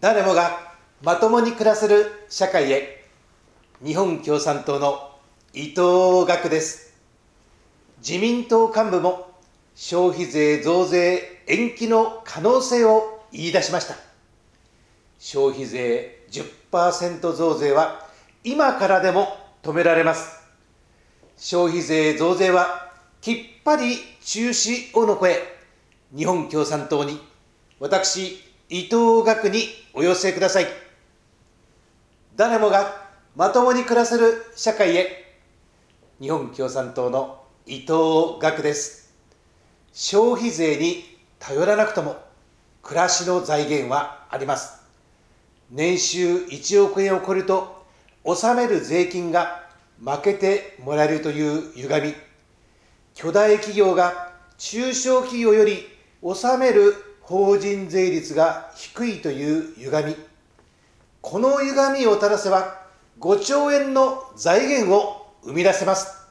誰もがまともに暮らせる社会へ。日本共産党の伊藤学です。自民党幹部も消費税増税延期の可能性を言い出しました。消費税10%増税は今からでも止められます。消費税増税はきっぱり中止をの声日本共産党に私伊藤学にお寄せください。誰もがまともに暮らせる社会へ。日本共産党の伊藤学です。消費税に頼らなくとも暮らしの財源はあります。年収1億円を超えると納める税金が負けてもらえるという歪み。巨大企業が中小企業より納める法人税率が低いという歪み。この歪みを正せば5兆円の財源を生み出せます。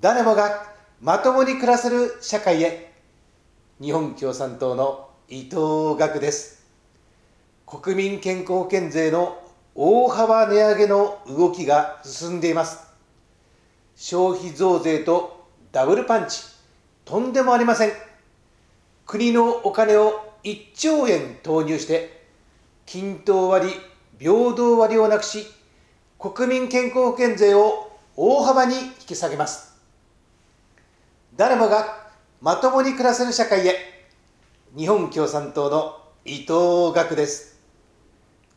誰もがまともに暮らせる社会へ。日本共産党の伊藤学です。国民健康保険税の大幅値上げの動きが進んでいます。消費増税とダブルパンチ。とんでもありません。国のお金を1兆円投入して均等割、平等割をなくし国民健康保険税を大幅に引き下げます。誰もがまともに暮らせる社会へ日本共産党の伊藤学です。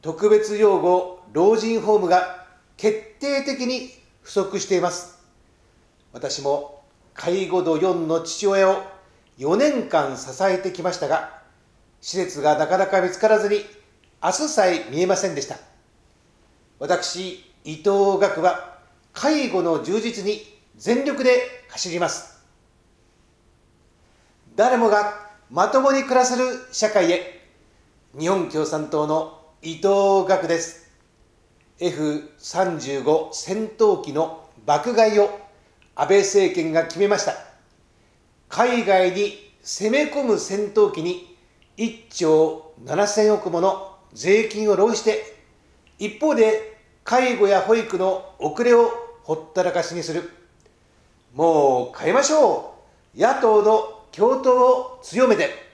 特別養護老人ホームが決定的に不足しています。私も介護度4の父親を4年間支えてきましたが、施設がなかなか見つからずに、明日さえ見えませんでした。私、伊藤学は、介護の充実に全力で走ります。誰もがまともに暮らせる社会へ、日本共産党の伊藤学です。F35 戦闘機の爆買いを安倍政権が決めました。海外に攻め込む戦闘機に1兆7000億もの税金を浪費して一方で介護や保育の遅れをほったらかしにする。もう変えましょう。野党の共闘を強めて。